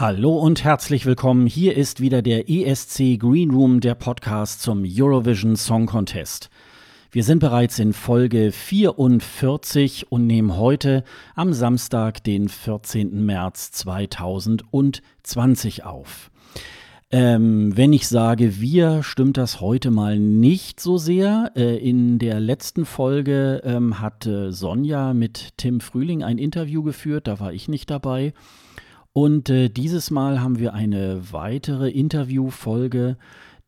Hallo und herzlich willkommen. Hier ist wieder der ESC Green Room, der Podcast zum Eurovision Song Contest. Wir sind bereits in Folge 44 und nehmen heute am Samstag, den 14. März 2020 auf. Ähm, wenn ich sage wir, stimmt das heute mal nicht so sehr. Äh, in der letzten Folge ähm, hatte Sonja mit Tim Frühling ein Interview geführt, da war ich nicht dabei. Und äh, dieses Mal haben wir eine weitere Interviewfolge,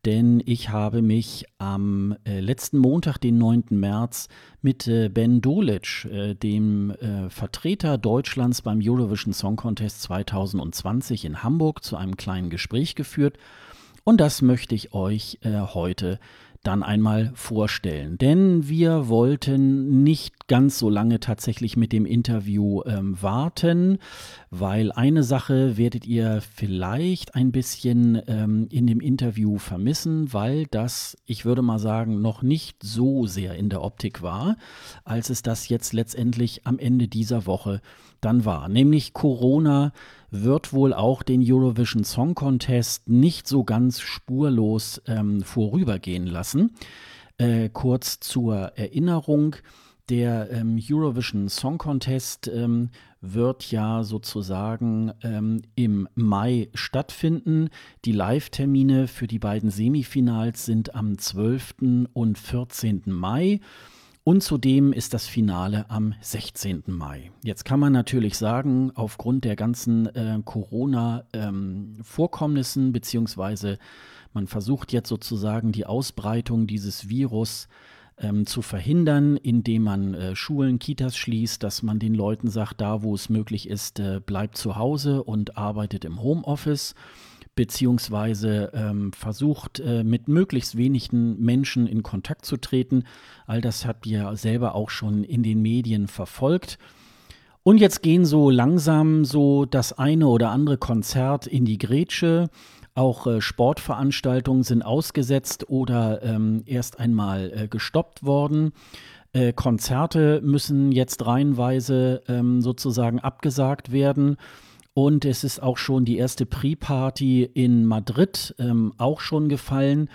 denn ich habe mich am äh, letzten Montag, den 9. März, mit äh, Ben Dolic, äh, dem äh, Vertreter Deutschlands beim Eurovision Song Contest 2020 in Hamburg, zu einem kleinen Gespräch geführt. Und das möchte ich euch äh, heute dann einmal vorstellen. Denn wir wollten nicht ganz so lange tatsächlich mit dem Interview ähm, warten, weil eine Sache werdet ihr vielleicht ein bisschen ähm, in dem Interview vermissen, weil das, ich würde mal sagen, noch nicht so sehr in der Optik war, als es das jetzt letztendlich am Ende dieser Woche dann war. Nämlich Corona wird wohl auch den Eurovision Song Contest nicht so ganz spurlos ähm, vorübergehen lassen. Äh, kurz zur Erinnerung. Der ähm, Eurovision Song Contest ähm, wird ja sozusagen ähm, im Mai stattfinden. Die Live-Termine für die beiden Semifinals sind am 12. und 14. Mai. Und zudem ist das Finale am 16. Mai. Jetzt kann man natürlich sagen, aufgrund der ganzen äh, Corona-Vorkommnissen, ähm, beziehungsweise man versucht jetzt sozusagen die Ausbreitung dieses Virus ähm, zu verhindern, indem man äh, Schulen, Kitas schließt, dass man den Leuten sagt, da wo es möglich ist, äh, bleibt zu Hause und arbeitet im Homeoffice beziehungsweise ähm, versucht, äh, mit möglichst wenigen Menschen in Kontakt zu treten. All das habt ihr selber auch schon in den Medien verfolgt. Und jetzt gehen so langsam so das eine oder andere Konzert in die Grätsche. Auch äh, Sportveranstaltungen sind ausgesetzt oder ähm, erst einmal äh, gestoppt worden. Äh, Konzerte müssen jetzt reihenweise ähm, sozusagen abgesagt werden. Und es ist auch schon die erste Pre-Party in Madrid ähm, auch schon gefallen.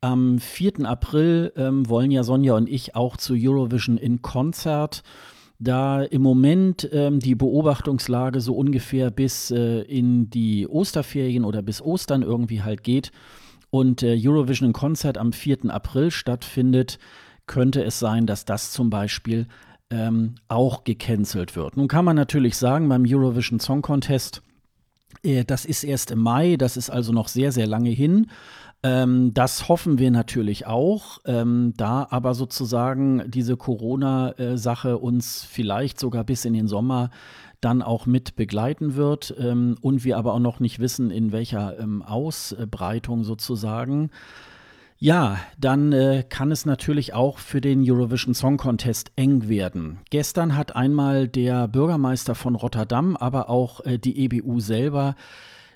Am 4. April ähm, wollen ja Sonja und ich auch zu Eurovision in Konzert. Da im Moment ähm, die Beobachtungslage so ungefähr bis äh, in die Osterferien oder bis Ostern irgendwie halt geht und äh, Eurovision in Konzert am 4. April stattfindet, könnte es sein, dass das zum Beispiel ähm, auch gecancelt wird. Nun kann man natürlich sagen, beim Eurovision Song Contest, äh, das ist erst im Mai, das ist also noch sehr, sehr lange hin. Ähm, das hoffen wir natürlich auch, ähm, da aber sozusagen diese Corona-Sache uns vielleicht sogar bis in den Sommer dann auch mit begleiten wird ähm, und wir aber auch noch nicht wissen, in welcher ähm, Ausbreitung sozusagen. Ja, dann äh, kann es natürlich auch für den Eurovision Song Contest eng werden. Gestern hat einmal der Bürgermeister von Rotterdam, aber auch äh, die EBU selber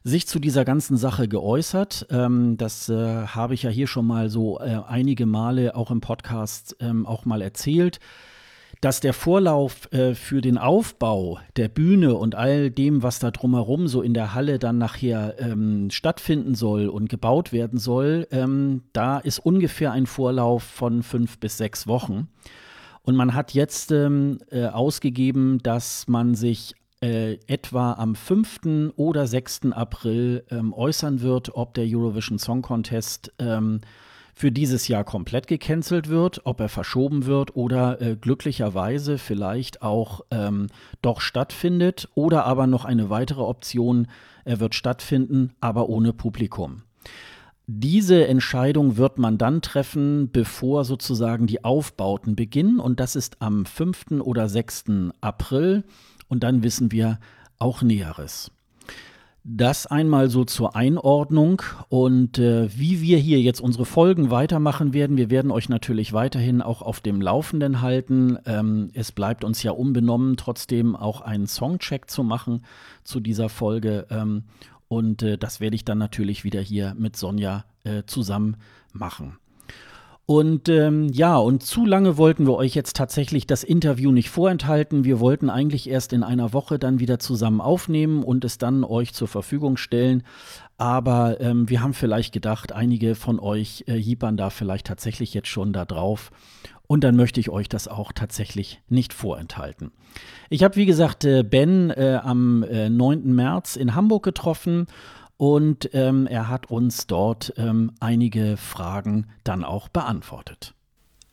sich zu dieser ganzen Sache geäußert. Ähm, das äh, habe ich ja hier schon mal so äh, einige Male auch im Podcast ähm, auch mal erzählt dass der Vorlauf äh, für den Aufbau der Bühne und all dem, was da drumherum so in der Halle dann nachher ähm, stattfinden soll und gebaut werden soll, ähm, da ist ungefähr ein Vorlauf von fünf bis sechs Wochen. Und man hat jetzt ähm, äh, ausgegeben, dass man sich äh, etwa am 5. oder 6. April ähm, äußern wird, ob der Eurovision Song Contest ähm, für dieses Jahr komplett gecancelt wird, ob er verschoben wird oder äh, glücklicherweise vielleicht auch ähm, doch stattfindet oder aber noch eine weitere Option, er wird stattfinden, aber ohne Publikum. Diese Entscheidung wird man dann treffen, bevor sozusagen die Aufbauten beginnen. Und das ist am 5. oder 6. April. Und dann wissen wir auch Näheres. Das einmal so zur Einordnung und äh, wie wir hier jetzt unsere Folgen weitermachen werden. Wir werden euch natürlich weiterhin auch auf dem Laufenden halten. Ähm, es bleibt uns ja unbenommen, trotzdem auch einen Songcheck zu machen zu dieser Folge. Ähm, und äh, das werde ich dann natürlich wieder hier mit Sonja äh, zusammen machen. Und ähm, ja, und zu lange wollten wir euch jetzt tatsächlich das Interview nicht vorenthalten. Wir wollten eigentlich erst in einer Woche dann wieder zusammen aufnehmen und es dann euch zur Verfügung stellen. Aber ähm, wir haben vielleicht gedacht, einige von euch äh, hiepern da vielleicht tatsächlich jetzt schon da drauf. Und dann möchte ich euch das auch tatsächlich nicht vorenthalten. Ich habe, wie gesagt, äh, Ben äh, am äh, 9. März in Hamburg getroffen und ähm, er hat uns dort ähm, einige Fragen dann auch beantwortet.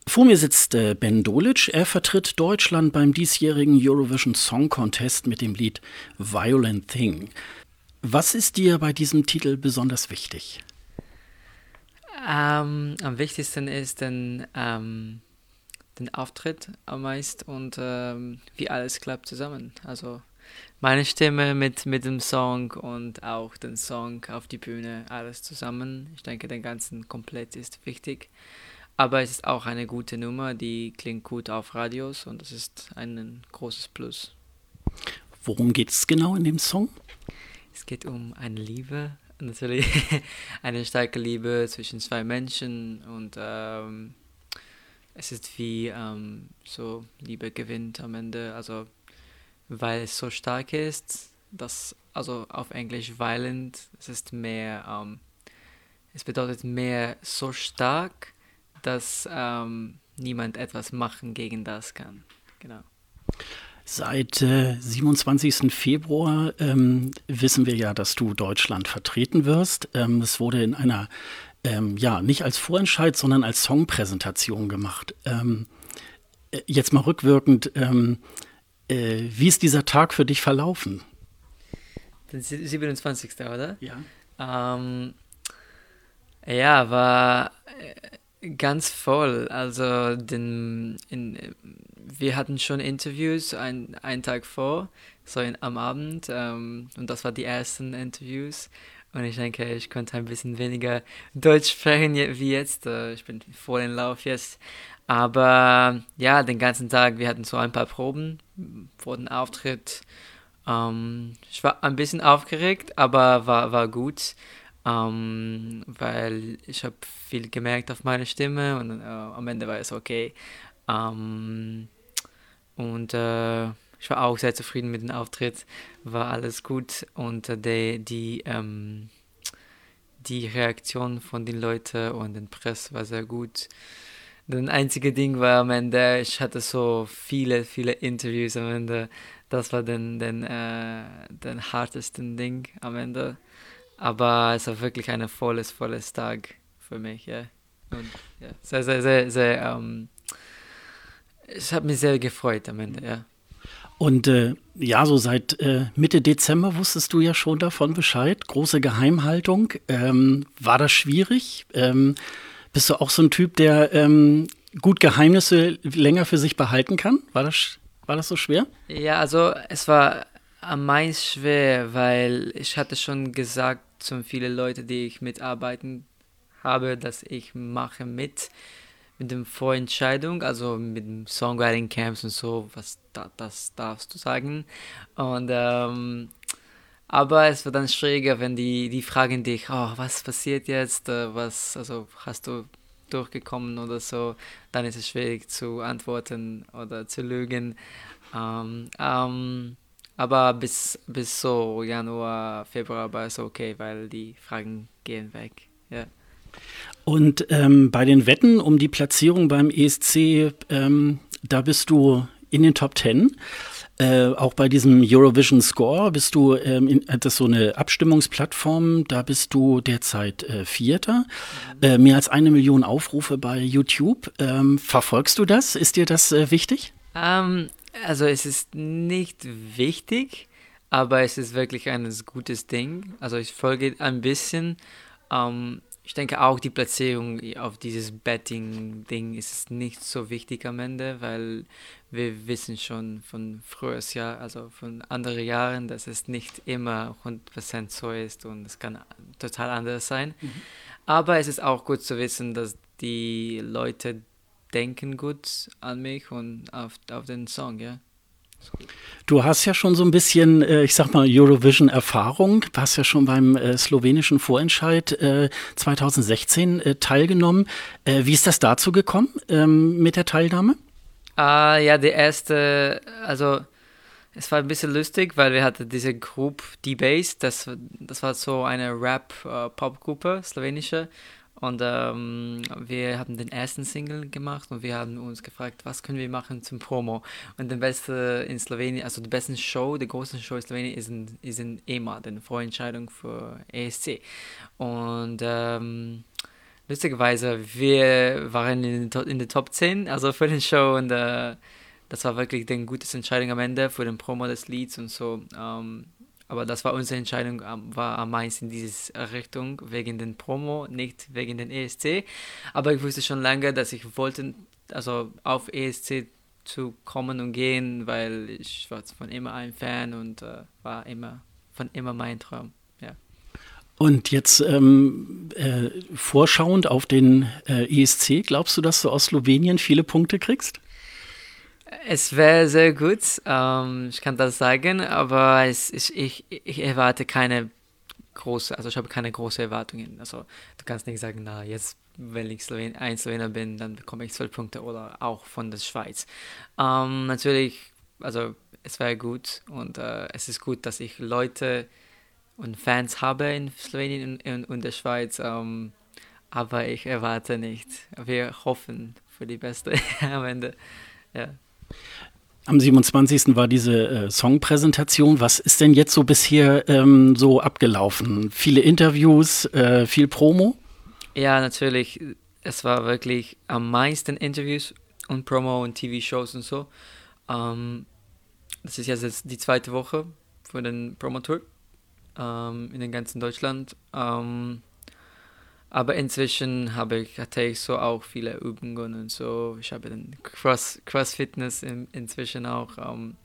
Vor mir sitzt äh, Ben Dolic. Er vertritt Deutschland beim diesjährigen Eurovision Song Contest mit dem Lied Violent Thing. Was ist dir bei diesem Titel besonders wichtig? Ähm, am wichtigsten ist den, ähm, den Auftritt am meisten und ähm, wie alles klappt zusammen. Also meine Stimme mit, mit dem Song und auch den Song auf die Bühne, alles zusammen. Ich denke, den ganzen komplett ist wichtig. Aber es ist auch eine gute Nummer, die klingt gut auf Radios und das ist ein großes Plus. Worum geht es genau in dem Song? Es geht um eine Liebe, natürlich eine starke Liebe zwischen zwei Menschen und ähm, es ist wie ähm, so Liebe gewinnt am Ende. Also weil es so stark ist, dass, also auf Englisch violent, es ist mehr, ähm, es bedeutet mehr so stark, dass ähm, niemand etwas machen gegen das kann. Genau. Seit äh, 27. Februar ähm, wissen wir ja, dass du Deutschland vertreten wirst. Ähm, es wurde in einer, ähm, ja, nicht als Vorentscheid, sondern als Songpräsentation gemacht. Ähm, äh, jetzt mal rückwirkend, äh, wie ist dieser Tag für dich verlaufen? Den 27. oder? Ja. Ähm, ja, war äh, ganz voll. Also den, in, wir hatten schon Interviews ein, einen Tag vor, so in, am Abend. Ähm, und das waren die ersten Interviews. Und ich denke, ich konnte ein bisschen weniger Deutsch sprechen wie jetzt. Äh, ich bin voll in Lauf jetzt. Aber ja, den ganzen Tag, wir hatten so ein paar Proben vor dem Auftritt. Ähm, ich war ein bisschen aufgeregt, aber war, war gut, ähm, weil ich habe viel gemerkt auf meine Stimme und äh, am Ende war es okay. Ähm, und äh, ich war auch sehr zufrieden mit dem Auftritt, war alles gut und äh, die, die, ähm, die Reaktion von den Leuten und den Press war sehr gut. Das einzige Ding war am Ende, ich hatte so viele, viele Interviews am Ende. Das war den, den, äh, den hartesten Ding am Ende. Aber es war wirklich ein volles, volles Tag für mich. Ja. Und, ja, sehr, sehr, sehr, sehr. Ähm, ich habe mich sehr gefreut am Ende, ja. Und äh, ja, so seit äh, Mitte Dezember wusstest du ja schon davon Bescheid. Große Geheimhaltung. Ähm, war das schwierig? Ähm, bist du auch so ein Typ, der ähm, gut Geheimnisse länger für sich behalten kann? War das, war das so schwer? Ja, also es war am meisten schwer, weil ich hatte schon gesagt zu vielen Leuten, die ich mitarbeiten habe, dass ich mache mit mit dem Vorentscheidung, also mit dem Songwriting Camps und so, was da, das darfst du sagen. Und ähm, aber es wird dann schwieriger, wenn die, die fragen dich, oh, was passiert jetzt, äh, was, also hast du durchgekommen oder so, dann ist es schwierig zu antworten oder zu lügen. Ähm, ähm, aber bis, bis so Januar, Februar war es okay, weil die Fragen gehen weg. Ja. Und ähm, bei den Wetten um die Platzierung beim ESC, ähm, da bist du in den Top Ten. Äh, auch bei diesem Eurovision Score bist du, ähm, in, das ist so eine Abstimmungsplattform, da bist du derzeit äh, Vierter. Mhm. Äh, mehr als eine Million Aufrufe bei YouTube. Ähm, verfolgst du das? Ist dir das äh, wichtig? Um, ähm, also es ist nicht wichtig, aber es ist wirklich ein gutes Ding. Also ich folge ein bisschen. Um, ähm, ich denke auch die Platzierung auf dieses Betting-Ding ist nicht so wichtig am Ende, weil wir wissen schon von früheres Jahr, also von anderen Jahren, dass es nicht immer 100% so ist und es kann total anders sein. Mhm. Aber es ist auch gut zu wissen, dass die Leute denken gut an mich und auf, auf den Song, ja. Du hast ja schon so ein bisschen, äh, ich sag mal, Eurovision-Erfahrung. Du hast ja schon beim äh, slowenischen Vorentscheid 2016 äh, teilgenommen. Wie ist das dazu gekommen ähm, mit der Teilnahme? Ah, ja, die erste, also es war ein bisschen lustig, weil wir hatten diese Gruppe D-Base, das, das war so eine Rap-Pop-Gruppe, slowenische. Und ähm, wir haben den ersten Single gemacht und wir haben uns gefragt, was können wir machen zum Promo. Und der beste in Slowenien, also die beste Show, die große Show in Slowenien ist in, ist in EMA, die Vorentscheidung für ESC. Und ähm, lustigerweise, wir waren in, in der Top 10, also für den Show und äh, das war wirklich die gute Entscheidung am Ende für den Promo des Lieds und so. Ähm, aber das war unsere Entscheidung, war am meisten in diese Richtung, wegen den Promo, nicht wegen den ESC. Aber ich wusste schon lange, dass ich wollte, also auf ESC zu kommen und gehen, weil ich war von immer ein Fan und äh, war immer von immer mein Traum. Und jetzt ähm, äh, vorschauend auf den äh, ESC, glaubst du, dass du aus Slowenien viele Punkte kriegst? Es wäre sehr gut, ähm, ich kann das sagen, aber es, ich, ich, ich erwarte keine große, also ich habe keine großen Erwartungen. Also du kannst nicht sagen, na jetzt, wenn ich Slowen, ein Slowener bin, dann bekomme ich zwölf Punkte oder auch von der Schweiz. Ähm, natürlich, also es wäre gut und äh, es ist gut, dass ich Leute und Fans habe in Slowenien und, und der Schweiz, ähm, aber ich erwarte nicht. Wir hoffen für die Beste am Ende. Ja. Am 27. war diese äh, Songpräsentation. Was ist denn jetzt so bisher ähm, so abgelaufen? Viele Interviews, äh, viel Promo? Ja, natürlich. Es war wirklich am meisten Interviews und Promo und TV-Shows und so. Ähm, das ist jetzt die zweite Woche für den Promotour ähm, in den ganzen Deutschland. Ähm, aber inzwischen habe ich, hatte ich so auch viele Übungen und so. Ich habe den Cross, Cross Fitness in, inzwischen auch. Ähm,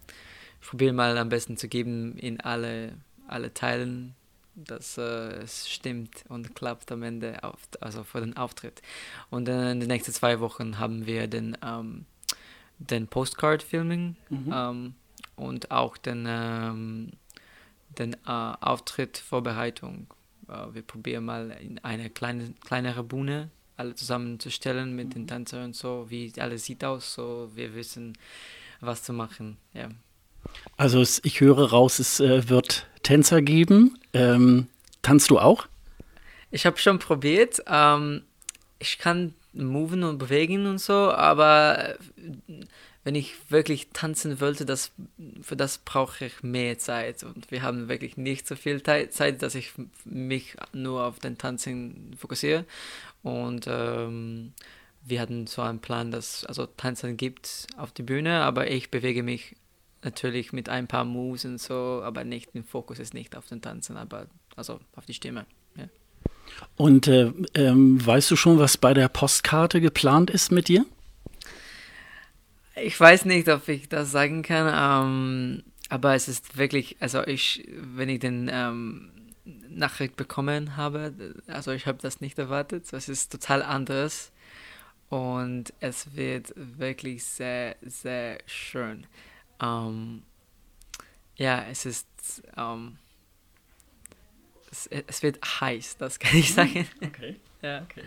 ich probiere mal am besten zu geben in alle, alle Teilen, dass äh, es stimmt und klappt am Ende, auf, also vor den Auftritt. Und dann in den nächsten zwei Wochen haben wir den, ähm, den Postcard-Filming mhm. ähm, und auch den, ähm, den äh, Auftritt-Vorbereitung äh, wir probieren mal in eine kleine, kleinere Bühne alle zusammenzustellen mit den mhm. Tänzern und so, wie alles sieht aus, so wir wissen, was zu machen. Ja. Also es, ich höre raus, es äh, wird Tänzer geben. Ähm, tanzt du auch? Ich habe schon probiert. Ähm, ich kann moven und bewegen und so, aber wenn ich wirklich tanzen wollte, das, für das brauche ich mehr Zeit. Und wir haben wirklich nicht so viel Zeit, dass ich mich nur auf den Tanzen fokussiere. Und ähm, wir hatten so einen Plan, dass also Tanzen gibt auf die Bühne, aber ich bewege mich natürlich mit ein paar Moves und so, aber nicht, der Fokus ist nicht auf den Tanzen, aber also auf die Stimme. Ja. Und äh, ähm, weißt du schon, was bei der Postkarte geplant ist mit dir? Ich weiß nicht, ob ich das sagen kann, ähm, aber es ist wirklich, also ich, wenn ich den ähm, Nachricht bekommen habe, also ich habe das nicht erwartet, es ist total anders und es wird wirklich sehr, sehr schön. Ähm, ja, es ist, ähm, es, es, wird heiß, das kann ich sagen. Okay. ja. okay.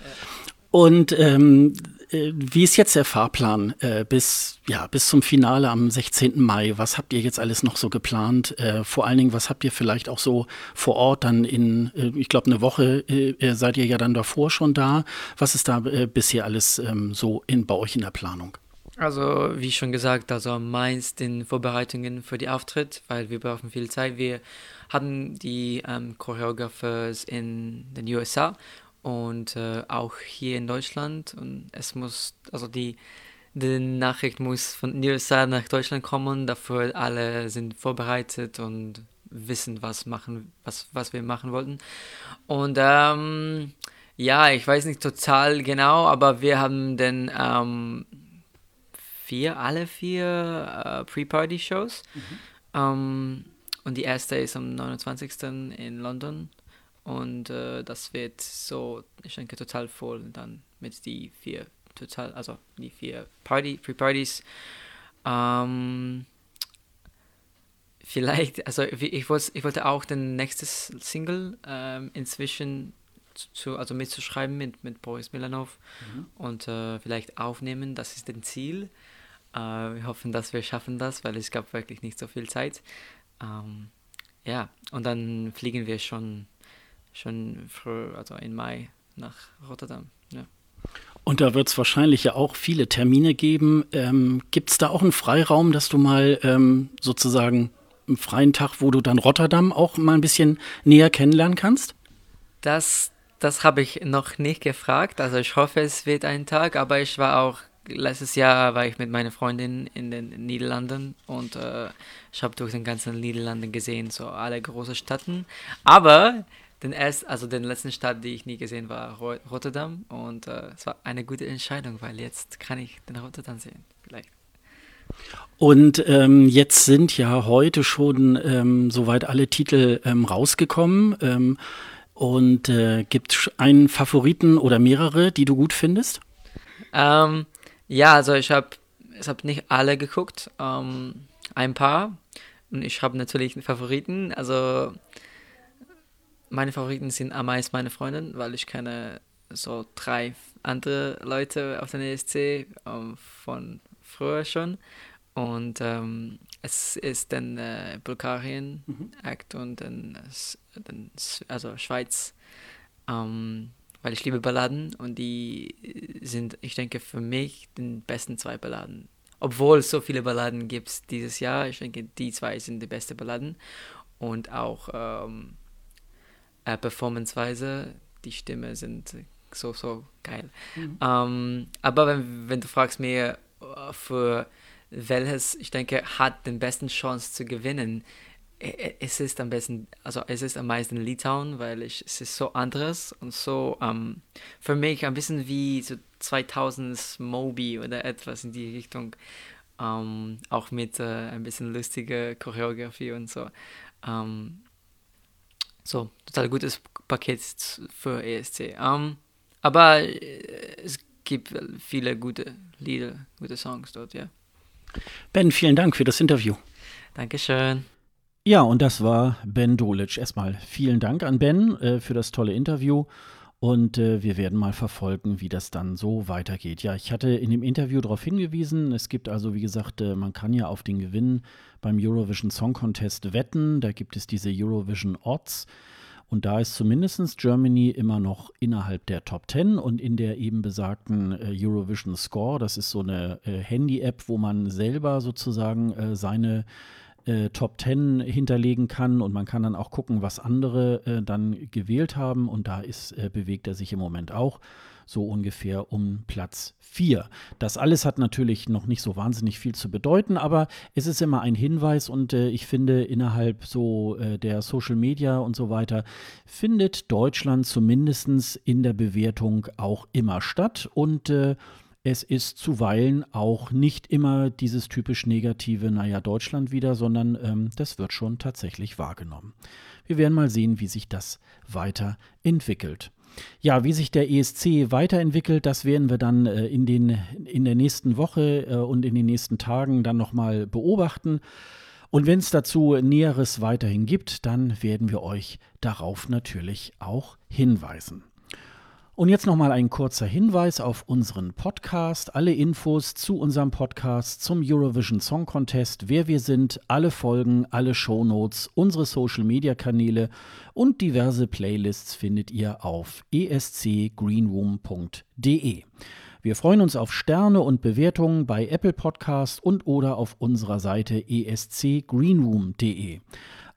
Ja. Und ähm, äh, wie ist jetzt der Fahrplan äh, bis, ja, bis zum Finale am 16. Mai? Was habt ihr jetzt alles noch so geplant? Äh, vor allen Dingen, was habt ihr vielleicht auch so vor Ort dann in, äh, ich glaube, eine Woche äh, seid ihr ja dann davor schon da. Was ist da äh, bisher alles ähm, so in, bei euch in der Planung? Also, wie schon gesagt, also meist in Vorbereitungen für die Auftritt, weil wir brauchen viel Zeit. Wir hatten die ähm, Choreographers in den USA und äh, auch hier in Deutschland. Und es muss, also die, die Nachricht muss von USA nach Deutschland kommen. Dafür alle sind vorbereitet und wissen, was machen, was, was wir machen wollten. Und ähm, Ja, ich weiß nicht total genau, aber wir haben den ähm, vier, alle vier äh, Pre-Party-Shows. Mhm. Ähm, und die erste ist am 29. in London. Und äh, das wird so, ich denke, total voll dann mit die vier total, also die vier Party, Pre-Partys. Ähm, vielleicht, also ich wollte, ich wollte auch den nächsten Single ähm, inzwischen zu, also mitzuschreiben mit, mit Boris Milanov mhm. und äh, vielleicht aufnehmen, das ist das Ziel. Äh, wir hoffen, dass wir schaffen das, weil es gab wirklich nicht so viel Zeit. Ähm, ja, und dann fliegen wir schon, schon früh, also im Mai nach Rotterdam. Ja. Und da wird es wahrscheinlich ja auch viele Termine geben. Ähm, Gibt es da auch einen Freiraum, dass du mal ähm, sozusagen einen freien Tag, wo du dann Rotterdam auch mal ein bisschen näher kennenlernen kannst? Das, das habe ich noch nicht gefragt. Also ich hoffe, es wird ein Tag, aber ich war auch letztes Jahr war ich mit meiner Freundin in den Niederlanden und äh, ich habe durch den ganzen Niederlanden gesehen, so alle großen Städten. Aber den erst, also den letzten Stadt, die ich nie gesehen war, Rotterdam. Und äh, es war eine gute Entscheidung, weil jetzt kann ich den Rotterdam sehen, vielleicht. Und ähm, jetzt sind ja heute schon ähm, soweit alle Titel ähm, rausgekommen. Ähm, und äh, gibt es einen Favoriten oder mehrere, die du gut findest? Ähm, ja, also ich habe ich hab nicht alle geguckt, ähm, ein paar. Und ich habe natürlich einen Favoriten. Also meine Favoriten sind am meisten meine Freundin, weil ich kenne so drei andere Leute auf der ESC ähm, von früher schon. Und ähm, es ist dann äh, Bulgarien mhm. Act und dann, dann also Schweiz, ähm, weil ich liebe Balladen und die sind, ich denke, für mich die besten zwei Balladen. Obwohl es so viele Balladen gibt dieses Jahr, ich denke, die zwei sind die besten Balladen und auch ähm, äh, Performanceweise, die Stimme sind so, so geil. Mhm. Ähm, aber wenn, wenn du fragst mir, äh, für welches, ich denke, hat den besten Chance zu gewinnen, es ist am besten, also es ist am meisten Litauen, weil ich, es ist so anderes und so ähm, für mich ein bisschen wie so 2000 Moby oder etwas in die Richtung, ähm, auch mit äh, ein bisschen lustiger Choreografie und so. Ähm, so, total gutes Paket für ESC. Um, ähm, aber äh, es gibt viele gute Lieder, gute Songs dort, ja. Ben, vielen Dank für das Interview. Dankeschön. Ja, und das war Ben Dolic. Erstmal vielen Dank an Ben äh, für das tolle Interview. Und äh, wir werden mal verfolgen, wie das dann so weitergeht. Ja, ich hatte in dem Interview darauf hingewiesen, es gibt also, wie gesagt, äh, man kann ja auf den Gewinn beim Eurovision Song Contest wetten. Da gibt es diese Eurovision Odds. Und da ist zumindest Germany immer noch innerhalb der Top 10 und in der eben besagten äh, Eurovision Score, das ist so eine äh, Handy-App, wo man selber sozusagen äh, seine äh, Top 10 hinterlegen kann und man kann dann auch gucken, was andere äh, dann gewählt haben und da ist, äh, bewegt er sich im Moment auch so ungefähr um Platz 4. Das alles hat natürlich noch nicht so wahnsinnig viel zu bedeuten, aber es ist immer ein Hinweis und äh, ich finde innerhalb so äh, der Social Media und so weiter findet Deutschland zumindest in der Bewertung auch immer statt und äh, es ist zuweilen auch nicht immer dieses typisch negative, naja, Deutschland wieder, sondern ähm, das wird schon tatsächlich wahrgenommen. Wir werden mal sehen, wie sich das weiterentwickelt. Ja, wie sich der ESC weiterentwickelt, das werden wir dann äh, in, den, in der nächsten Woche äh, und in den nächsten Tagen dann nochmal beobachten. Und wenn es dazu Näheres weiterhin gibt, dann werden wir euch darauf natürlich auch hinweisen. Und jetzt nochmal ein kurzer Hinweis auf unseren Podcast. Alle Infos zu unserem Podcast zum Eurovision Song Contest, wer wir sind, alle Folgen, alle Shownotes, unsere Social Media Kanäle und diverse Playlists findet ihr auf escgreenroom.de. Wir freuen uns auf Sterne und Bewertungen bei Apple Podcast und oder auf unserer Seite escgreenroom.de.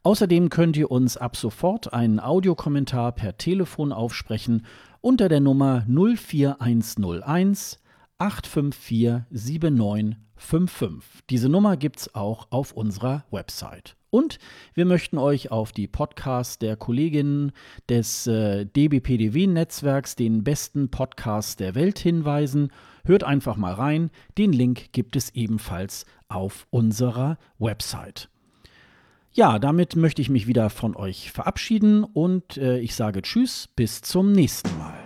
Außerdem könnt ihr uns ab sofort einen Audiokommentar per Telefon aufsprechen unter der Nummer 04101 854 7955. Diese Nummer gibt es auch auf unserer Website. Und wir möchten euch auf die Podcasts der Kolleginnen des äh, DBPDW-Netzwerks, den besten Podcasts der Welt, hinweisen. Hört einfach mal rein. Den Link gibt es ebenfalls auf unserer Website. Ja, damit möchte ich mich wieder von euch verabschieden und äh, ich sage Tschüss, bis zum nächsten Mal.